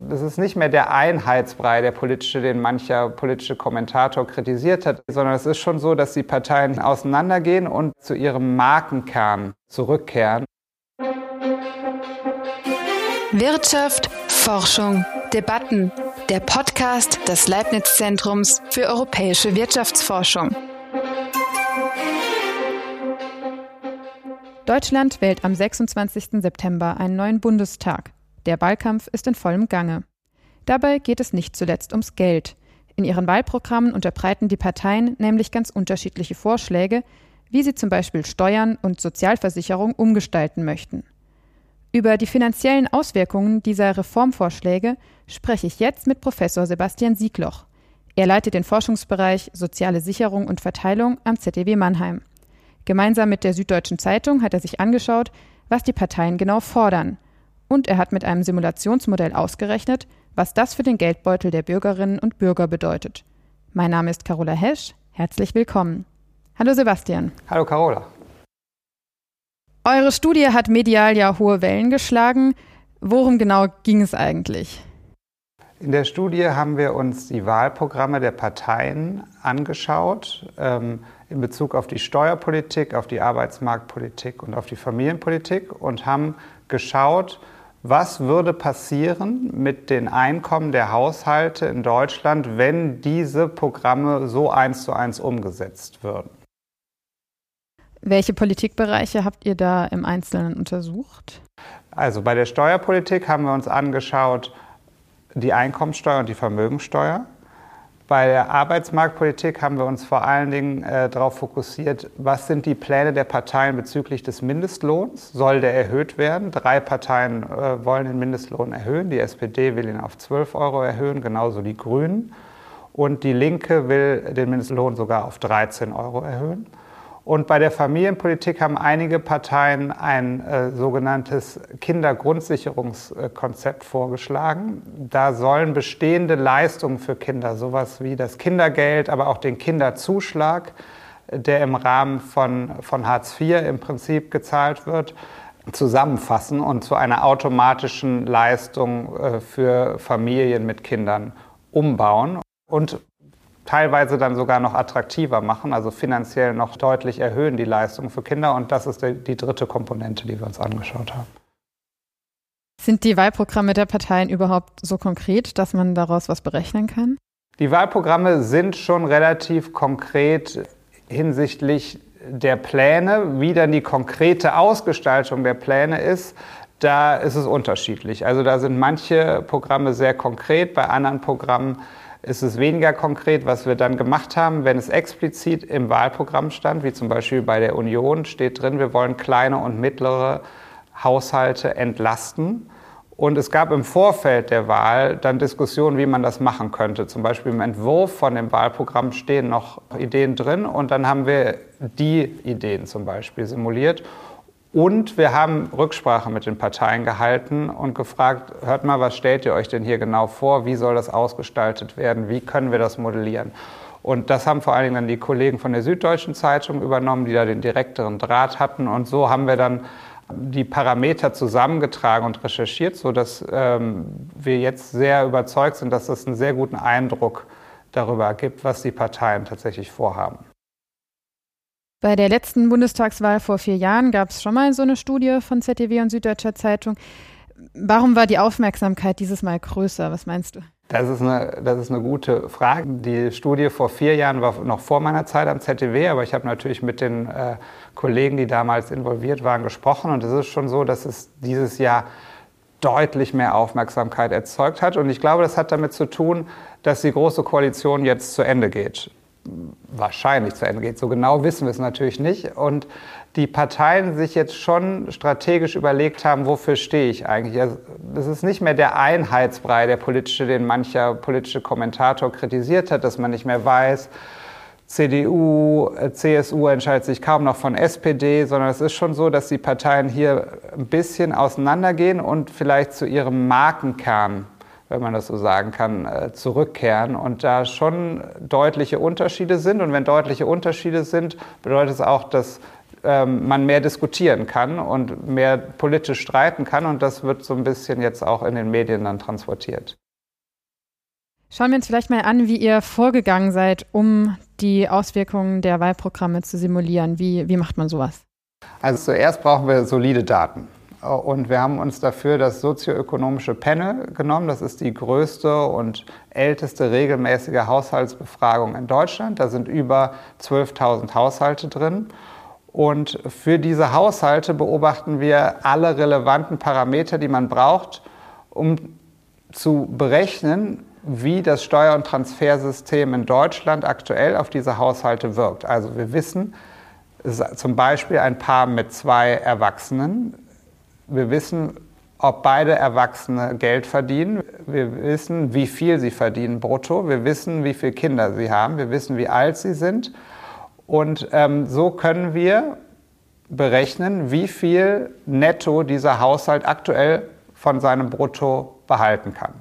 Das ist nicht mehr der Einheitsbrei, der politische, den mancher politische Kommentator kritisiert hat, sondern es ist schon so, dass die Parteien auseinandergehen und zu ihrem Markenkern zurückkehren. Wirtschaft, Forschung, Debatten. Der Podcast des Leibniz-Zentrums für europäische Wirtschaftsforschung. Deutschland wählt am 26. September einen neuen Bundestag. Der Wahlkampf ist in vollem Gange. Dabei geht es nicht zuletzt ums Geld. In ihren Wahlprogrammen unterbreiten die Parteien nämlich ganz unterschiedliche Vorschläge, wie sie zum Beispiel Steuern und Sozialversicherung umgestalten möchten. Über die finanziellen Auswirkungen dieser Reformvorschläge spreche ich jetzt mit Professor Sebastian Siegloch. Er leitet den Forschungsbereich Soziale Sicherung und Verteilung am ZDW Mannheim. Gemeinsam mit der Süddeutschen Zeitung hat er sich angeschaut, was die Parteien genau fordern und er hat mit einem Simulationsmodell ausgerechnet, was das für den Geldbeutel der Bürgerinnen und Bürger bedeutet. Mein Name ist Carola Hesch. Herzlich willkommen. Hallo Sebastian. Hallo Carola. Eure Studie hat medial ja hohe Wellen geschlagen. Worum genau ging es eigentlich? In der Studie haben wir uns die Wahlprogramme der Parteien angeschaut ähm, in Bezug auf die Steuerpolitik, auf die Arbeitsmarktpolitik und auf die Familienpolitik und haben geschaut, was würde passieren mit den Einkommen der Haushalte in Deutschland, wenn diese Programme so eins zu eins umgesetzt würden? Welche Politikbereiche habt ihr da im Einzelnen untersucht? Also bei der Steuerpolitik haben wir uns angeschaut die Einkommensteuer und die Vermögensteuer. Bei der Arbeitsmarktpolitik haben wir uns vor allen Dingen äh, darauf fokussiert, was sind die Pläne der Parteien bezüglich des Mindestlohns? Soll der erhöht werden? Drei Parteien äh, wollen den Mindestlohn erhöhen. Die SPD will ihn auf 12 Euro erhöhen, genauso die Grünen. Und die Linke will den Mindestlohn sogar auf 13 Euro erhöhen. Und bei der Familienpolitik haben einige Parteien ein äh, sogenanntes Kindergrundsicherungskonzept vorgeschlagen. Da sollen bestehende Leistungen für Kinder, sowas wie das Kindergeld, aber auch den Kinderzuschlag, der im Rahmen von, von Hartz IV im Prinzip gezahlt wird, zusammenfassen und zu einer automatischen Leistung äh, für Familien mit Kindern umbauen. Und teilweise dann sogar noch attraktiver machen, also finanziell noch deutlich erhöhen die Leistung für Kinder. Und das ist die, die dritte Komponente, die wir uns angeschaut haben. Sind die Wahlprogramme der Parteien überhaupt so konkret, dass man daraus was berechnen kann? Die Wahlprogramme sind schon relativ konkret hinsichtlich der Pläne. Wie dann die konkrete Ausgestaltung der Pläne ist, da ist es unterschiedlich. Also da sind manche Programme sehr konkret, bei anderen Programmen ist es weniger konkret, was wir dann gemacht haben, wenn es explizit im Wahlprogramm stand, wie zum Beispiel bei der Union steht drin, wir wollen kleine und mittlere Haushalte entlasten. Und es gab im Vorfeld der Wahl dann Diskussionen, wie man das machen könnte. Zum Beispiel im Entwurf von dem Wahlprogramm stehen noch Ideen drin und dann haben wir die Ideen zum Beispiel simuliert und wir haben Rücksprache mit den Parteien gehalten und gefragt, hört mal, was stellt ihr euch denn hier genau vor? Wie soll das ausgestaltet werden? Wie können wir das modellieren? Und das haben vor allen Dingen dann die Kollegen von der Süddeutschen Zeitung übernommen, die da den direkteren Draht hatten. Und so haben wir dann die Parameter zusammengetragen und recherchiert, sodass ähm, wir jetzt sehr überzeugt sind, dass das einen sehr guten Eindruck darüber gibt, was die Parteien tatsächlich vorhaben. Bei der letzten Bundestagswahl vor vier Jahren gab es schon mal so eine Studie von ZDW und Süddeutscher Zeitung. Warum war die Aufmerksamkeit dieses Mal größer? Was meinst du? Das ist, eine, das ist eine gute Frage. Die Studie vor vier Jahren war noch vor meiner Zeit am ZDW, aber ich habe natürlich mit den äh, Kollegen, die damals involviert waren, gesprochen. Und es ist schon so, dass es dieses Jahr deutlich mehr Aufmerksamkeit erzeugt hat. Und ich glaube, das hat damit zu tun, dass die Große Koalition jetzt zu Ende geht wahrscheinlich zu Ende geht. So genau wissen wir es natürlich nicht. Und die Parteien sich jetzt schon strategisch überlegt haben, wofür stehe ich eigentlich. Also, das ist nicht mehr der Einheitsbrei, der politische, den mancher politische Kommentator kritisiert hat, dass man nicht mehr weiß, CDU, CSU entscheidet sich kaum noch von SPD, sondern es ist schon so, dass die Parteien hier ein bisschen auseinandergehen und vielleicht zu ihrem Markenkern wenn man das so sagen kann, äh, zurückkehren und da schon deutliche Unterschiede sind. Und wenn deutliche Unterschiede sind, bedeutet es auch, dass ähm, man mehr diskutieren kann und mehr politisch streiten kann. Und das wird so ein bisschen jetzt auch in den Medien dann transportiert. Schauen wir uns vielleicht mal an, wie ihr vorgegangen seid, um die Auswirkungen der Wahlprogramme zu simulieren. Wie, wie macht man sowas? Also zuerst brauchen wir solide Daten. Und wir haben uns dafür das sozioökonomische Panel genommen. Das ist die größte und älteste regelmäßige Haushaltsbefragung in Deutschland. Da sind über 12.000 Haushalte drin. Und für diese Haushalte beobachten wir alle relevanten Parameter, die man braucht, um zu berechnen, wie das Steuer- und Transfersystem in Deutschland aktuell auf diese Haushalte wirkt. Also wir wissen, zum Beispiel ein Paar mit zwei Erwachsenen wir wissen, ob beide Erwachsene Geld verdienen. Wir wissen, wie viel sie verdienen brutto. Wir wissen, wie viele Kinder sie haben. Wir wissen, wie alt sie sind. Und ähm, so können wir berechnen, wie viel netto dieser Haushalt aktuell von seinem Brutto behalten kann.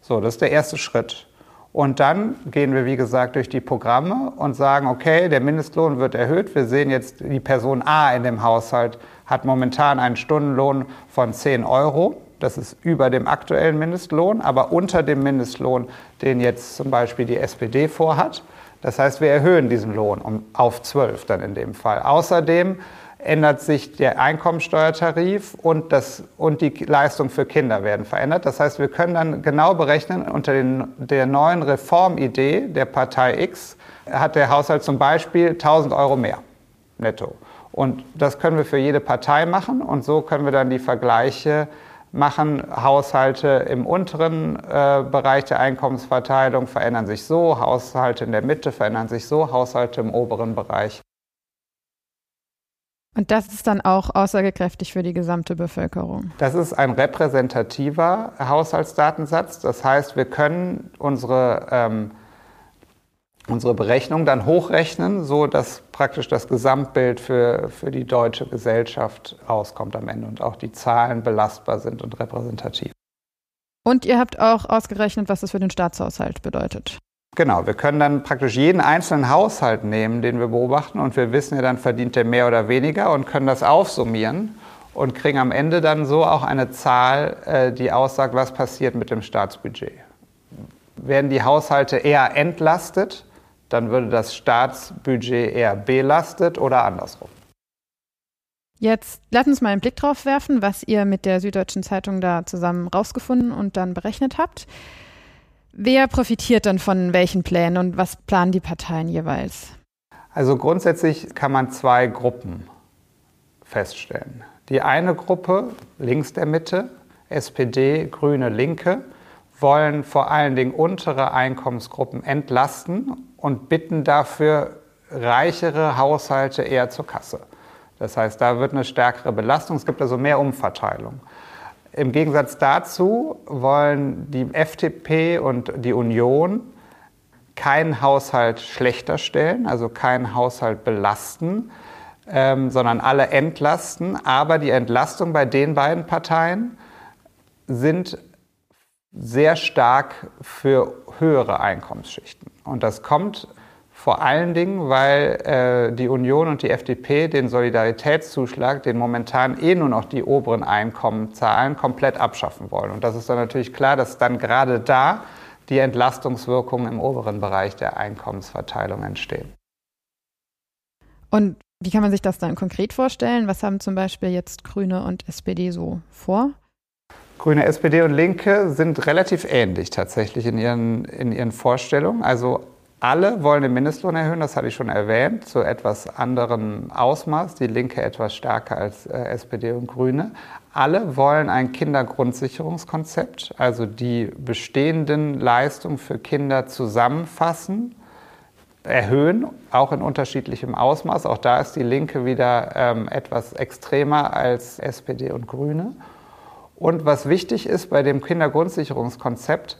So, das ist der erste Schritt. Und dann gehen wir, wie gesagt, durch die Programme und sagen, okay, der Mindestlohn wird erhöht. Wir sehen jetzt, die Person A in dem Haushalt hat momentan einen Stundenlohn von 10 Euro. Das ist über dem aktuellen Mindestlohn, aber unter dem Mindestlohn, den jetzt zum Beispiel die SPD vorhat. Das heißt, wir erhöhen diesen Lohn um, auf 12 dann in dem Fall. Außerdem ändert sich der Einkommensteuertarif und, das, und die Leistung für Kinder werden verändert. Das heißt, wir können dann genau berechnen, unter den, der neuen Reformidee der Partei X hat der Haushalt zum Beispiel 1000 Euro mehr netto. Und das können wir für jede Partei machen und so können wir dann die Vergleiche machen. Haushalte im unteren äh, Bereich der Einkommensverteilung verändern sich so, Haushalte in der Mitte verändern sich so, Haushalte im oberen Bereich und das ist dann auch aussagekräftig für die gesamte Bevölkerung. Das ist ein repräsentativer Haushaltsdatensatz. Das heißt, wir können unsere, ähm, unsere Berechnung dann hochrechnen, so dass praktisch das Gesamtbild für, für die deutsche Gesellschaft rauskommt am Ende und auch die Zahlen belastbar sind und repräsentativ. Und ihr habt auch ausgerechnet, was das für den Staatshaushalt bedeutet. Genau, wir können dann praktisch jeden einzelnen Haushalt nehmen, den wir beobachten und wir wissen ja dann, verdient der mehr oder weniger und können das aufsummieren und kriegen am Ende dann so auch eine Zahl, äh, die aussagt, was passiert mit dem Staatsbudget. Werden die Haushalte eher entlastet, dann würde das Staatsbudget eher belastet oder andersrum. Jetzt lass uns mal einen Blick drauf werfen, was ihr mit der Süddeutschen Zeitung da zusammen rausgefunden und dann berechnet habt. Wer profitiert dann von welchen Plänen und was planen die Parteien jeweils? Also grundsätzlich kann man zwei Gruppen feststellen. Die eine Gruppe, links der Mitte, SPD, Grüne, Linke, wollen vor allen Dingen untere Einkommensgruppen entlasten und bitten dafür reichere Haushalte eher zur Kasse. Das heißt, da wird eine stärkere Belastung, es gibt also mehr Umverteilung. Im Gegensatz dazu wollen die FDP und die Union keinen Haushalt schlechter stellen, also keinen Haushalt belasten, ähm, sondern alle entlasten. Aber die Entlastung bei den beiden Parteien sind sehr stark für höhere Einkommensschichten. Und das kommt vor allen Dingen, weil äh, die Union und die FDP den Solidaritätszuschlag, den momentan eh nur noch die oberen Einkommen zahlen, komplett abschaffen wollen. Und das ist dann natürlich klar, dass dann gerade da die Entlastungswirkungen im oberen Bereich der Einkommensverteilung entstehen. Und wie kann man sich das dann konkret vorstellen? Was haben zum Beispiel jetzt Grüne und SPD so vor? Grüne, SPD und Linke sind relativ ähnlich tatsächlich in ihren, in ihren Vorstellungen. Also alle wollen den Mindestlohn erhöhen, das hatte ich schon erwähnt, zu etwas anderem Ausmaß. Die Linke etwas stärker als äh, SPD und Grüne. Alle wollen ein Kindergrundsicherungskonzept, also die bestehenden Leistungen für Kinder zusammenfassen, erhöhen, auch in unterschiedlichem Ausmaß. Auch da ist die Linke wieder ähm, etwas extremer als SPD und Grüne. Und was wichtig ist bei dem Kindergrundsicherungskonzept,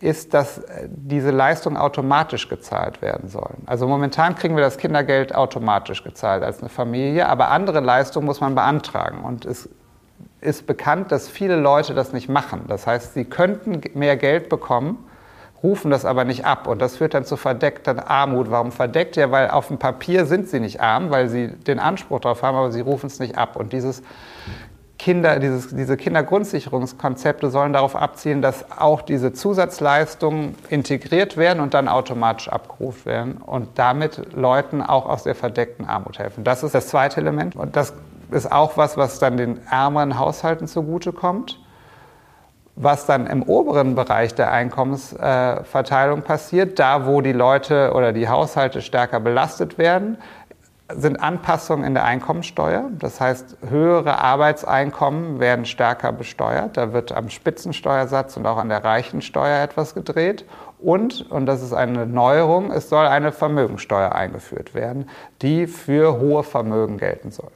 ist, dass äh, diese Leistungen automatisch gezahlt werden sollen. Also momentan kriegen wir das Kindergeld automatisch gezahlt als eine Familie, aber andere Leistungen muss man beantragen. Und es ist bekannt, dass viele Leute das nicht machen. Das heißt, sie könnten mehr Geld bekommen, rufen das aber nicht ab. Und das führt dann zu verdeckter Armut. Warum verdeckt? Ja, weil auf dem Papier sind sie nicht arm, weil sie den Anspruch darauf haben, aber sie rufen es nicht ab. Und dieses Kinder, dieses, diese Kindergrundsicherungskonzepte sollen darauf abzielen, dass auch diese Zusatzleistungen integriert werden und dann automatisch abgerufen werden und damit Leuten auch aus der verdeckten Armut helfen. Das ist das zweite Element. Und das ist auch was, was dann den ärmeren Haushalten zugutekommt. Was dann im oberen Bereich der Einkommensverteilung passiert, da wo die Leute oder die Haushalte stärker belastet werden, sind Anpassungen in der Einkommensteuer. Das heißt, höhere Arbeitseinkommen werden stärker besteuert. Da wird am Spitzensteuersatz und auch an der Reichensteuer etwas gedreht. Und, und das ist eine Neuerung, es soll eine Vermögensteuer eingeführt werden, die für hohe Vermögen gelten soll.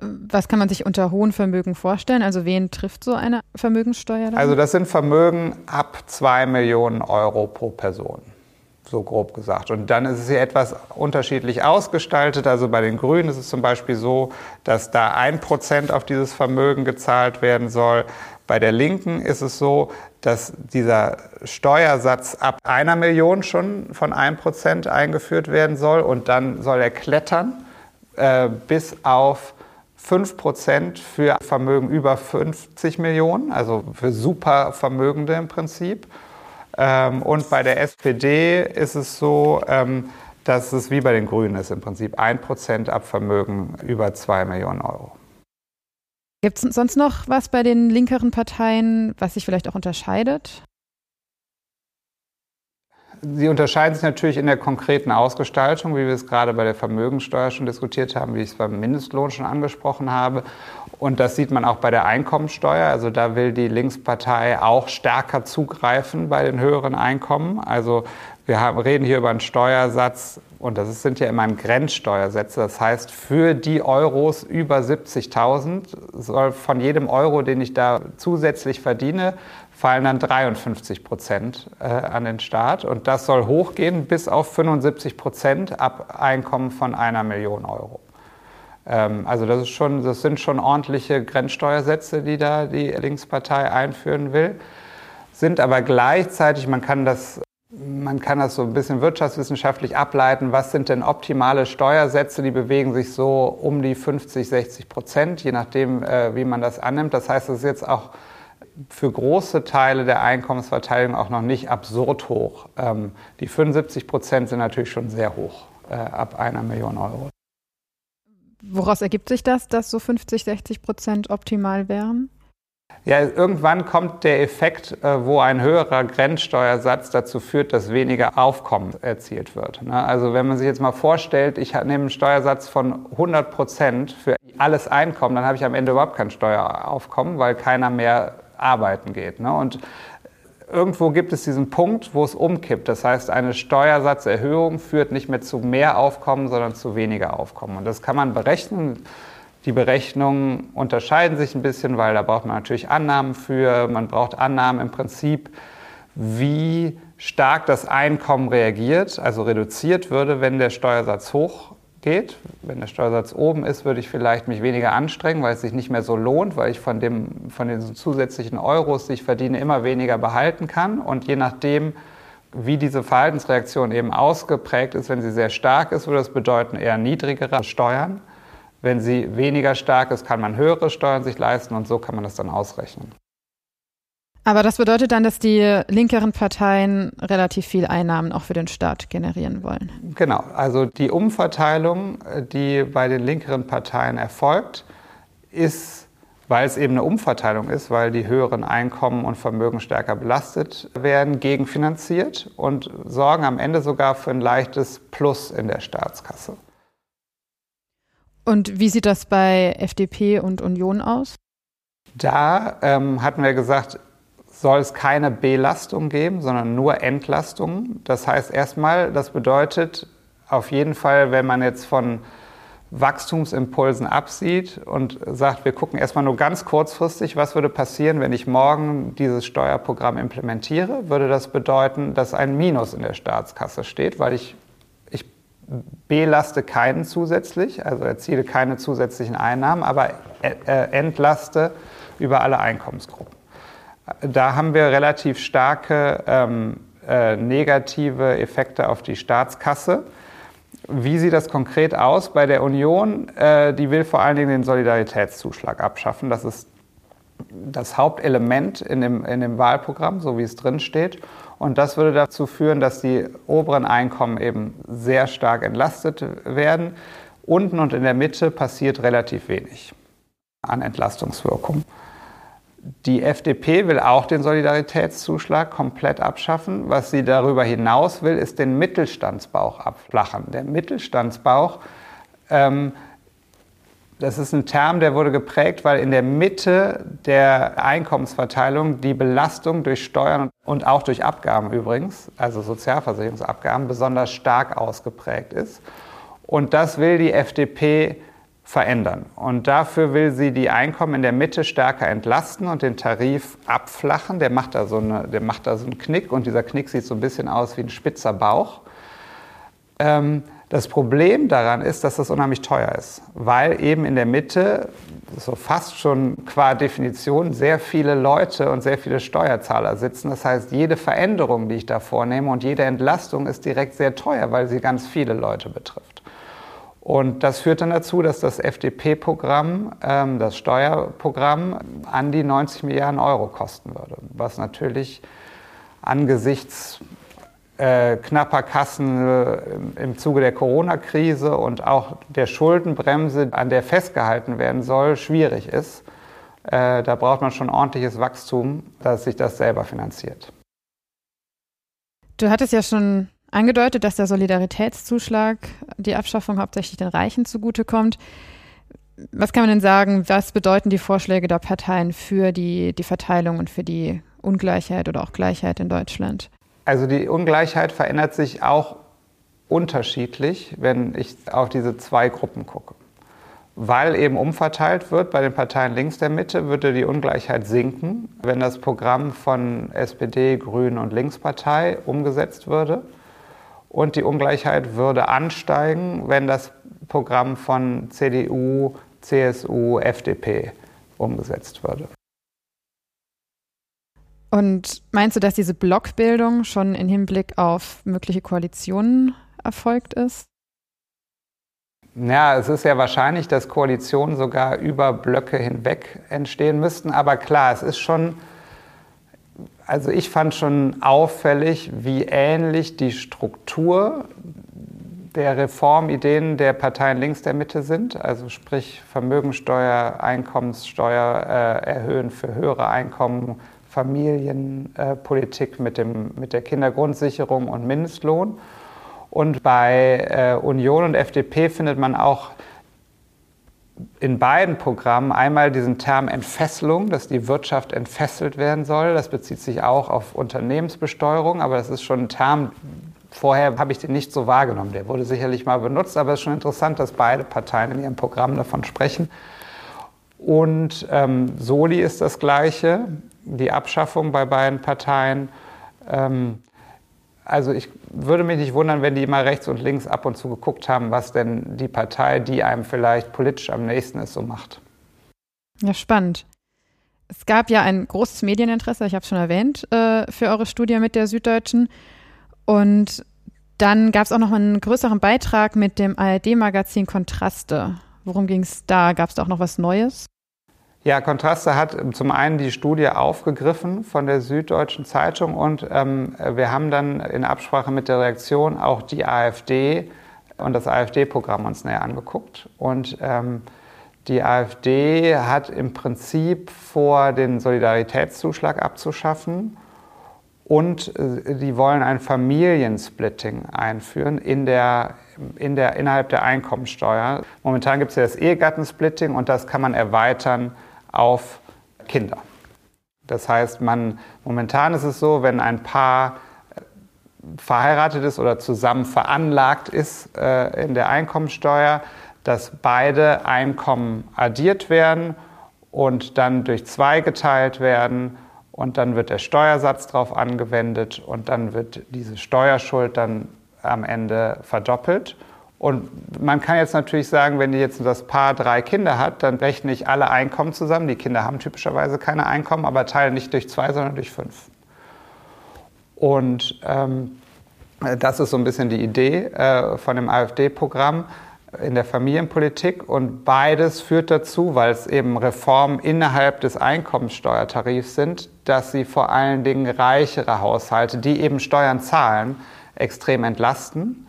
Was kann man sich unter hohen Vermögen vorstellen? Also wen trifft so eine Vermögenssteuer? Dann? Also das sind Vermögen ab 2 Millionen Euro pro Person, so grob gesagt. Und dann ist es hier etwas unterschiedlich ausgestaltet. Also bei den Grünen ist es zum Beispiel so, dass da ein Prozent auf dieses Vermögen gezahlt werden soll. Bei der Linken ist es so, dass dieser Steuersatz ab einer Million schon von 1% eingeführt werden soll und dann soll er klettern äh, bis auf 5% für Vermögen über 50 Millionen, also für Supervermögende im Prinzip. Ähm, und bei der SPD ist es so, ähm, dass es wie bei den Grünen ist im Prinzip 1% ab Vermögen über 2 Millionen Euro. Gibt es sonst noch was bei den linkeren Parteien, was sich vielleicht auch unterscheidet? Sie unterscheiden sich natürlich in der konkreten Ausgestaltung, wie wir es gerade bei der Vermögensteuer schon diskutiert haben, wie ich es beim Mindestlohn schon angesprochen habe. Und das sieht man auch bei der Einkommensteuer. Also da will die Linkspartei auch stärker zugreifen bei den höheren Einkommen. Also wir haben, reden hier über einen Steuersatz und das sind ja immer Grenzsteuersätze. Das heißt, für die Euros über 70.000 soll von jedem Euro, den ich da zusätzlich verdiene, fallen dann 53 Prozent äh, an den Staat. Und das soll hochgehen bis auf 75 Prozent ab Einkommen von einer Million Euro. Ähm, also das, ist schon, das sind schon ordentliche Grenzsteuersätze, die da die Linkspartei einführen will. Sind aber gleichzeitig, man kann das man kann das so ein bisschen wirtschaftswissenschaftlich ableiten. Was sind denn optimale Steuersätze? Die bewegen sich so um die 50, 60 Prozent, je nachdem, äh, wie man das annimmt. Das heißt, es ist jetzt auch für große Teile der Einkommensverteilung auch noch nicht absurd hoch. Ähm, die 75 Prozent sind natürlich schon sehr hoch, äh, ab einer Million Euro. Woraus ergibt sich das, dass so 50, 60 Prozent optimal wären? Ja, irgendwann kommt der Effekt, äh, wo ein höherer Grenzsteuersatz dazu führt, dass weniger Aufkommen erzielt wird. Ne? Also wenn man sich jetzt mal vorstellt, ich nehme einen Steuersatz von 100 Prozent für alles Einkommen, dann habe ich am Ende überhaupt kein Steueraufkommen, weil keiner mehr arbeiten geht. Ne? Und irgendwo gibt es diesen Punkt, wo es umkippt. Das heißt, eine Steuersatzerhöhung führt nicht mehr zu mehr Aufkommen, sondern zu weniger Aufkommen. Und das kann man berechnen. Die Berechnungen unterscheiden sich ein bisschen, weil da braucht man natürlich Annahmen für. Man braucht Annahmen im Prinzip, wie stark das Einkommen reagiert, also reduziert würde, wenn der Steuersatz hoch geht. Wenn der Steuersatz oben ist, würde ich vielleicht mich weniger anstrengen, weil es sich nicht mehr so lohnt, weil ich von, dem, von den zusätzlichen Euros, die ich verdiene, immer weniger behalten kann. Und je nachdem, wie diese Verhaltensreaktion eben ausgeprägt ist, wenn sie sehr stark ist, würde das bedeuten eher niedrigere Steuern. Wenn sie weniger stark ist, kann man höhere Steuern sich leisten und so kann man das dann ausrechnen. Aber das bedeutet dann, dass die linkeren Parteien relativ viel Einnahmen auch für den Staat generieren wollen. Genau, also die Umverteilung, die bei den linkeren Parteien erfolgt, ist, weil es eben eine Umverteilung ist, weil die höheren Einkommen und Vermögen stärker belastet werden, gegenfinanziert und sorgen am Ende sogar für ein leichtes Plus in der Staatskasse. Und wie sieht das bei FDP und Union aus? Da ähm, hatten wir gesagt, soll es keine Belastung geben, sondern nur Entlastung. Das heißt erstmal, das bedeutet auf jeden Fall, wenn man jetzt von Wachstumsimpulsen absieht und sagt, wir gucken erstmal nur ganz kurzfristig, was würde passieren, wenn ich morgen dieses Steuerprogramm implementiere, würde das bedeuten, dass ein Minus in der Staatskasse steht, weil ich, ich belaste keinen zusätzlich, also erziele keine zusätzlichen Einnahmen, aber äh, äh, entlaste über alle Einkommensgruppen da haben wir relativ starke ähm, äh, negative Effekte auf die Staatskasse. Wie sieht das konkret aus bei der Union? Äh, die will vor allen Dingen den Solidaritätszuschlag abschaffen. Das ist das Hauptelement in dem, in dem Wahlprogramm, so wie es drin steht. Und das würde dazu führen, dass die oberen Einkommen eben sehr stark entlastet werden. Unten und in der Mitte passiert relativ wenig an Entlastungswirkung. Die FDP will auch den Solidaritätszuschlag komplett abschaffen. Was sie darüber hinaus will, ist den Mittelstandsbauch abflachen. Der Mittelstandsbauch ähm, das ist ein Term, der wurde geprägt, weil in der Mitte der Einkommensverteilung die Belastung durch Steuern und auch durch Abgaben übrigens, also Sozialversicherungsabgaben, besonders stark ausgeprägt ist. Und das will die FDP verändern. Und dafür will sie die Einkommen in der Mitte stärker entlasten und den Tarif abflachen. Der macht da so, eine, der macht da so einen Knick und dieser Knick sieht so ein bisschen aus wie ein spitzer Bauch. Ähm, das Problem daran ist, dass das unheimlich teuer ist, weil eben in der Mitte, so fast schon qua Definition, sehr viele Leute und sehr viele Steuerzahler sitzen. Das heißt, jede Veränderung, die ich da vornehme und jede Entlastung ist direkt sehr teuer, weil sie ganz viele Leute betrifft. Und das führt dann dazu, dass das FDP-Programm, ähm, das Steuerprogramm, an die 90 Milliarden Euro kosten würde, was natürlich angesichts äh, knapper Kassen äh, im Zuge der Corona-Krise und auch der Schuldenbremse, an der festgehalten werden soll, schwierig ist. Äh, da braucht man schon ordentliches Wachstum, dass sich das selber finanziert. Du hattest ja schon angedeutet, dass der Solidaritätszuschlag, die Abschaffung hauptsächlich den Reichen zugutekommt. Was kann man denn sagen, was bedeuten die Vorschläge der Parteien für die, die Verteilung und für die Ungleichheit oder auch Gleichheit in Deutschland? Also die Ungleichheit verändert sich auch unterschiedlich, wenn ich auf diese zwei Gruppen gucke. Weil eben umverteilt wird bei den Parteien links der Mitte, würde die Ungleichheit sinken, wenn das Programm von SPD, Grünen und Linkspartei umgesetzt würde. Und die Ungleichheit würde ansteigen, wenn das Programm von CDU, CSU, FDP umgesetzt würde. Und meinst du, dass diese Blockbildung schon im Hinblick auf mögliche Koalitionen erfolgt ist? Ja, es ist ja wahrscheinlich, dass Koalitionen sogar über Blöcke hinweg entstehen müssten. Aber klar, es ist schon, also ich fand schon auffällig, wie ähnlich die Struktur der Reformideen der Parteien links der Mitte sind. Also sprich Vermögensteuer, Einkommenssteuer äh, erhöhen für höhere Einkommen, Familienpolitik mit, dem, mit der Kindergrundsicherung und Mindestlohn. Und bei äh, Union und FDP findet man auch in beiden Programmen einmal diesen Term Entfesselung, dass die Wirtschaft entfesselt werden soll. Das bezieht sich auch auf Unternehmensbesteuerung, aber das ist schon ein Term, vorher habe ich den nicht so wahrgenommen. Der wurde sicherlich mal benutzt, aber es ist schon interessant, dass beide Parteien in ihrem Programm davon sprechen. Und ähm, Soli ist das Gleiche die Abschaffung bei beiden Parteien. Ähm, also ich würde mich nicht wundern, wenn die mal rechts und links ab und zu geguckt haben, was denn die Partei, die einem vielleicht politisch am nächsten ist, so macht. Ja, spannend. Es gab ja ein großes Medieninteresse, ich habe es schon erwähnt, äh, für eure Studie mit der Süddeutschen. Und dann gab es auch noch einen größeren Beitrag mit dem ARD-Magazin Kontraste. Worum ging es da? Gab es da auch noch was Neues? Ja, Kontraste hat zum einen die Studie aufgegriffen von der Süddeutschen Zeitung und ähm, wir haben dann in Absprache mit der Reaktion auch die AfD und das AfD-Programm uns näher angeguckt. Und ähm, die AfD hat im Prinzip vor, den Solidaritätszuschlag abzuschaffen und äh, die wollen ein Familiensplitting einführen in der, in der, innerhalb der Einkommensteuer. Momentan gibt es ja das Ehegattensplitting und das kann man erweitern auf Kinder. Das heißt, man, momentan ist es so, wenn ein Paar verheiratet ist oder zusammen veranlagt ist äh, in der Einkommensteuer, dass beide Einkommen addiert werden und dann durch zwei geteilt werden und dann wird der Steuersatz darauf angewendet und dann wird diese Steuerschuld dann am Ende verdoppelt. Und man kann jetzt natürlich sagen, wenn jetzt das Paar drei Kinder hat, dann rechne ich alle Einkommen zusammen. Die Kinder haben typischerweise keine Einkommen, aber teilen nicht durch zwei, sondern durch fünf. Und ähm, das ist so ein bisschen die Idee äh, von dem AfD-Programm in der Familienpolitik. Und beides führt dazu, weil es eben Reformen innerhalb des Einkommenssteuertarifs sind, dass sie vor allen Dingen reichere Haushalte, die eben Steuern zahlen, extrem entlasten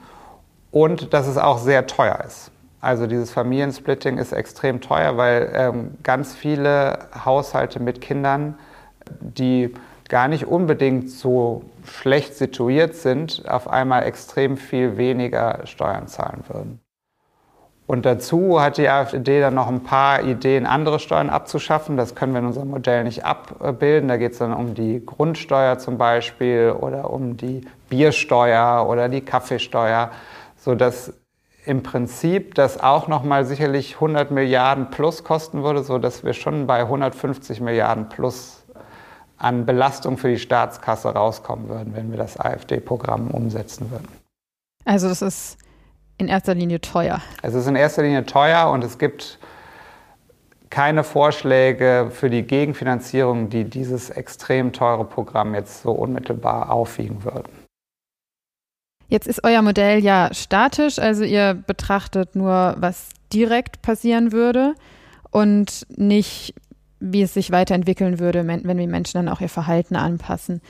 und dass es auch sehr teuer ist. Also dieses Familiensplitting ist extrem teuer, weil ähm, ganz viele Haushalte mit Kindern, die gar nicht unbedingt so schlecht situiert sind, auf einmal extrem viel weniger Steuern zahlen würden. Und dazu hat die AfD dann noch ein paar Ideen, andere Steuern abzuschaffen. Das können wir in unserem Modell nicht abbilden. Da geht es dann um die Grundsteuer zum Beispiel oder um die Biersteuer oder die Kaffeesteuer, sodass im Prinzip das auch nochmal sicherlich 100 Milliarden plus kosten würde, sodass wir schon bei 150 Milliarden plus an Belastung für die Staatskasse rauskommen würden, wenn wir das AfD-Programm umsetzen würden. Also das ist in erster Linie teuer. Es ist in erster Linie teuer und es gibt keine Vorschläge für die Gegenfinanzierung, die dieses extrem teure Programm jetzt so unmittelbar aufwiegen würden. Jetzt ist euer Modell ja statisch, also ihr betrachtet nur, was direkt passieren würde und nicht, wie es sich weiterentwickeln würde, wenn die Menschen dann auch ihr Verhalten anpassen.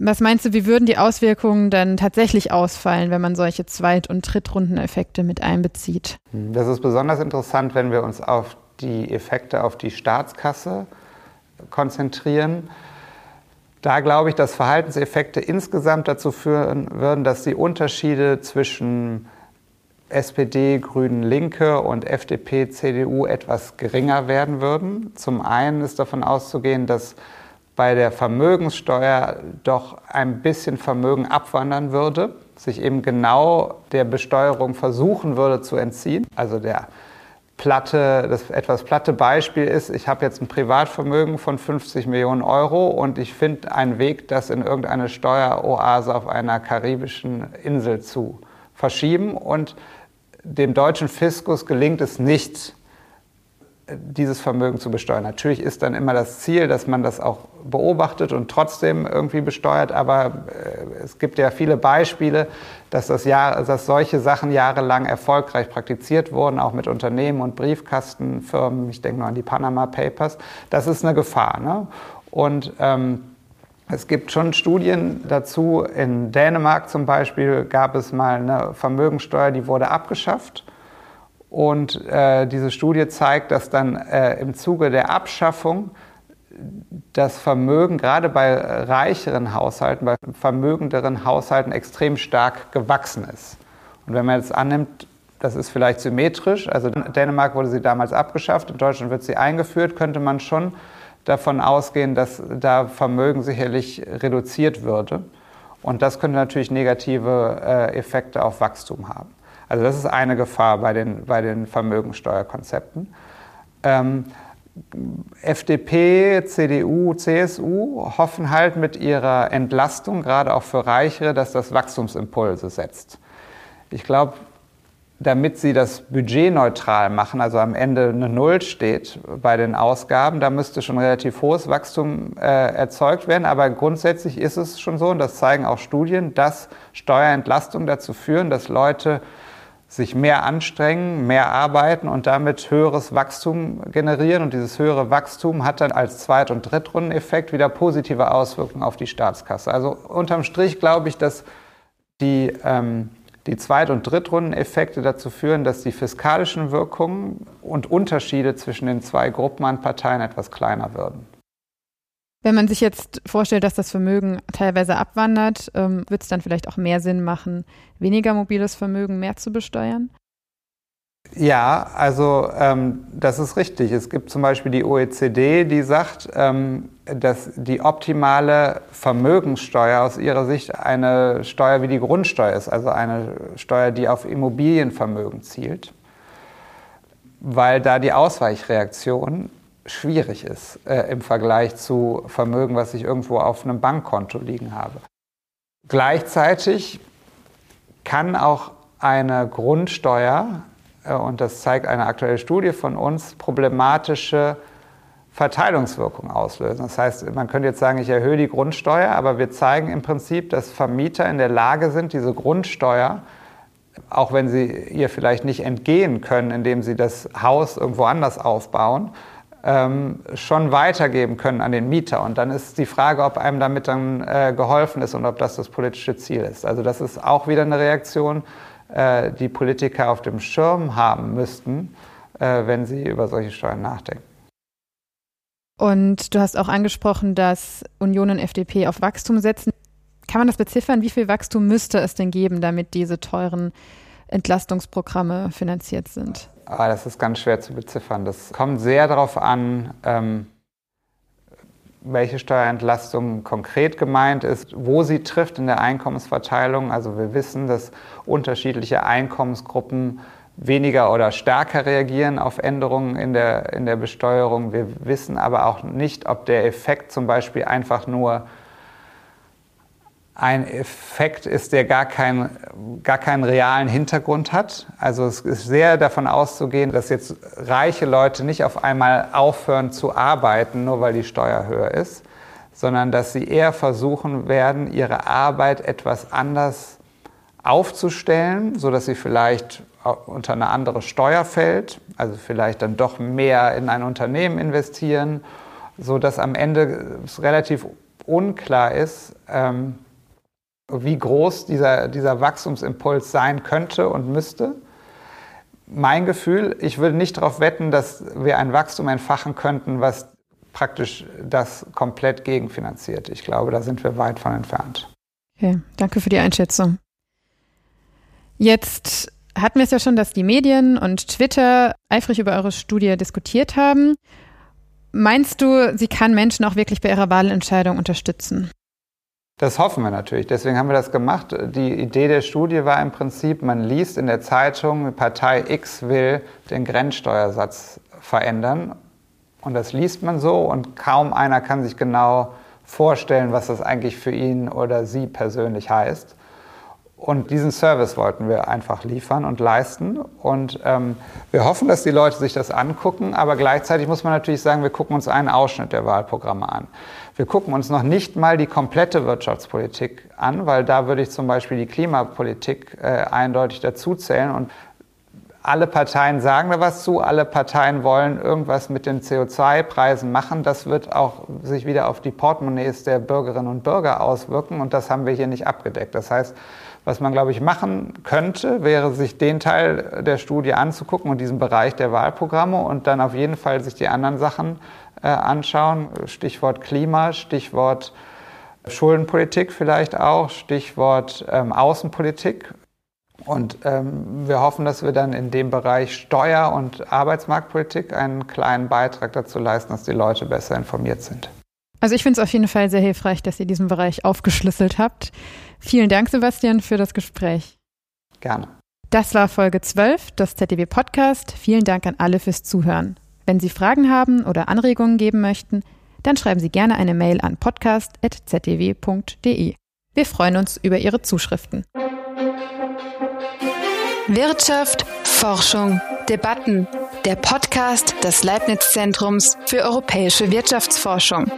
Was meinst du, wie würden die Auswirkungen dann tatsächlich ausfallen, wenn man solche Zweit- und Drittrundeneffekte mit einbezieht? Das ist besonders interessant, wenn wir uns auf die Effekte auf die Staatskasse konzentrieren. Da glaube ich, dass Verhaltenseffekte insgesamt dazu führen würden, dass die Unterschiede zwischen SPD, Grünen, Linke und FDP, CDU etwas geringer werden würden. Zum einen ist davon auszugehen, dass bei der Vermögenssteuer doch ein bisschen Vermögen abwandern würde, sich eben genau der Besteuerung versuchen würde zu entziehen. Also der platte, das etwas platte Beispiel ist, ich habe jetzt ein Privatvermögen von 50 Millionen Euro und ich finde einen Weg, das in irgendeine Steueroase auf einer karibischen Insel zu verschieben und dem deutschen Fiskus gelingt es nicht, dieses Vermögen zu besteuern. Natürlich ist dann immer das Ziel, dass man das auch beobachtet und trotzdem irgendwie besteuert, aber äh, es gibt ja viele Beispiele, dass, das Jahr, dass solche Sachen jahrelang erfolgreich praktiziert wurden, auch mit Unternehmen und Briefkastenfirmen. Ich denke nur an die Panama Papers. Das ist eine Gefahr. Ne? Und ähm, es gibt schon Studien dazu. In Dänemark zum Beispiel gab es mal eine Vermögensteuer, die wurde abgeschafft und äh, diese Studie zeigt, dass dann äh, im Zuge der Abschaffung das Vermögen gerade bei reicheren Haushalten, bei vermögenderen Haushalten extrem stark gewachsen ist. Und wenn man jetzt annimmt, das ist vielleicht symmetrisch, also in Dänemark wurde sie damals abgeschafft, in Deutschland wird sie eingeführt, könnte man schon davon ausgehen, dass da Vermögen sicherlich reduziert würde. Und das könnte natürlich negative äh, Effekte auf Wachstum haben. Also das ist eine Gefahr bei den, bei den Vermögensteuerkonzepten. Ähm, FDP, CDU, CSU hoffen halt mit ihrer Entlastung, gerade auch für Reichere, dass das Wachstumsimpulse setzt. Ich glaube, damit sie das budgetneutral machen, also am Ende eine Null steht bei den Ausgaben, da müsste schon relativ hohes Wachstum äh, erzeugt werden. Aber grundsätzlich ist es schon so, und das zeigen auch Studien, dass Steuerentlastungen dazu führen, dass Leute sich mehr anstrengen, mehr arbeiten und damit höheres Wachstum generieren. Und dieses höhere Wachstum hat dann als Zweit- und Drittrundeneffekt wieder positive Auswirkungen auf die Staatskasse. Also unterm Strich glaube ich, dass die, ähm, die Zweit- und Drittrundeneffekte dazu führen, dass die fiskalischen Wirkungen und Unterschiede zwischen den zwei Gruppen an Parteien etwas kleiner würden. Wenn man sich jetzt vorstellt, dass das Vermögen teilweise abwandert, ähm, wird es dann vielleicht auch mehr Sinn machen, weniger mobiles Vermögen mehr zu besteuern? Ja, also ähm, das ist richtig. Es gibt zum Beispiel die OECD, die sagt, ähm, dass die optimale Vermögenssteuer aus ihrer Sicht eine Steuer wie die Grundsteuer ist, also eine Steuer, die auf Immobilienvermögen zielt, weil da die Ausweichreaktion schwierig ist äh, im Vergleich zu Vermögen, was ich irgendwo auf einem Bankkonto liegen habe. Gleichzeitig kann auch eine Grundsteuer, äh, und das zeigt eine aktuelle Studie von uns, problematische Verteilungswirkung auslösen. Das heißt, man könnte jetzt sagen, ich erhöhe die Grundsteuer, aber wir zeigen im Prinzip, dass Vermieter in der Lage sind, diese Grundsteuer, auch wenn sie ihr vielleicht nicht entgehen können, indem sie das Haus irgendwo anders aufbauen, ähm, schon weitergeben können an den Mieter. Und dann ist die Frage, ob einem damit dann äh, geholfen ist und ob das das politische Ziel ist. Also das ist auch wieder eine Reaktion, äh, die Politiker auf dem Schirm haben müssten, äh, wenn sie über solche Steuern nachdenken. Und du hast auch angesprochen, dass Union und FDP auf Wachstum setzen. Kann man das beziffern? Wie viel Wachstum müsste es denn geben, damit diese teuren Entlastungsprogramme finanziert sind? Ah, das ist ganz schwer zu beziffern. Das kommt sehr darauf an, ähm, welche Steuerentlastung konkret gemeint ist, wo sie trifft in der Einkommensverteilung. Also wir wissen, dass unterschiedliche Einkommensgruppen weniger oder stärker reagieren auf Änderungen in der, in der Besteuerung. Wir wissen aber auch nicht, ob der Effekt zum Beispiel einfach nur ein Effekt ist, der gar, kein, gar keinen realen Hintergrund hat. Also es ist sehr davon auszugehen, dass jetzt reiche Leute nicht auf einmal aufhören zu arbeiten, nur weil die Steuer höher ist, sondern dass sie eher versuchen werden, ihre Arbeit etwas anders aufzustellen, sodass sie vielleicht unter eine andere Steuer fällt, also vielleicht dann doch mehr in ein Unternehmen investieren, sodass am Ende es relativ unklar ist, ähm, wie groß dieser, dieser Wachstumsimpuls sein könnte und müsste. Mein Gefühl, ich würde nicht darauf wetten, dass wir ein Wachstum entfachen könnten, was praktisch das komplett gegenfinanziert. Ich glaube, da sind wir weit von entfernt. Okay, danke für die Einschätzung. Jetzt hatten wir es ja schon, dass die Medien und Twitter eifrig über eure Studie diskutiert haben. Meinst du, sie kann Menschen auch wirklich bei ihrer Wahlentscheidung unterstützen? Das hoffen wir natürlich. Deswegen haben wir das gemacht. Die Idee der Studie war im Prinzip, man liest in der Zeitung, Partei X will den Grenzsteuersatz verändern. Und das liest man so und kaum einer kann sich genau vorstellen, was das eigentlich für ihn oder sie persönlich heißt. Und diesen Service wollten wir einfach liefern und leisten. Und ähm, wir hoffen, dass die Leute sich das angucken. Aber gleichzeitig muss man natürlich sagen, wir gucken uns einen Ausschnitt der Wahlprogramme an. Wir gucken uns noch nicht mal die komplette Wirtschaftspolitik an, weil da würde ich zum Beispiel die Klimapolitik äh, eindeutig dazuzählen. Und alle Parteien sagen da was zu, alle Parteien wollen irgendwas mit den CO2-Preisen machen. Das wird auch sich wieder auf die Portemonnaies der Bürgerinnen und Bürger auswirken und das haben wir hier nicht abgedeckt. Das heißt, was man, glaube ich, machen könnte, wäre sich den Teil der Studie anzugucken und diesen Bereich der Wahlprogramme und dann auf jeden Fall sich die anderen Sachen äh, anschauen. Stichwort Klima, Stichwort Schuldenpolitik vielleicht auch, Stichwort ähm, Außenpolitik. Und ähm, wir hoffen, dass wir dann in dem Bereich Steuer- und Arbeitsmarktpolitik einen kleinen Beitrag dazu leisten, dass die Leute besser informiert sind. Also ich finde es auf jeden Fall sehr hilfreich, dass ihr diesen Bereich aufgeschlüsselt habt. Vielen Dank, Sebastian, für das Gespräch. Gerne. Das war Folge 12 des ZDW Podcast. Vielen Dank an alle fürs Zuhören. Wenn Sie Fragen haben oder Anregungen geben möchten, dann schreiben Sie gerne eine Mail an podcast.zdw.de. Wir freuen uns über Ihre Zuschriften. Wirtschaft, Forschung, Debatten. Der Podcast des Leibniz Zentrums für europäische Wirtschaftsforschung.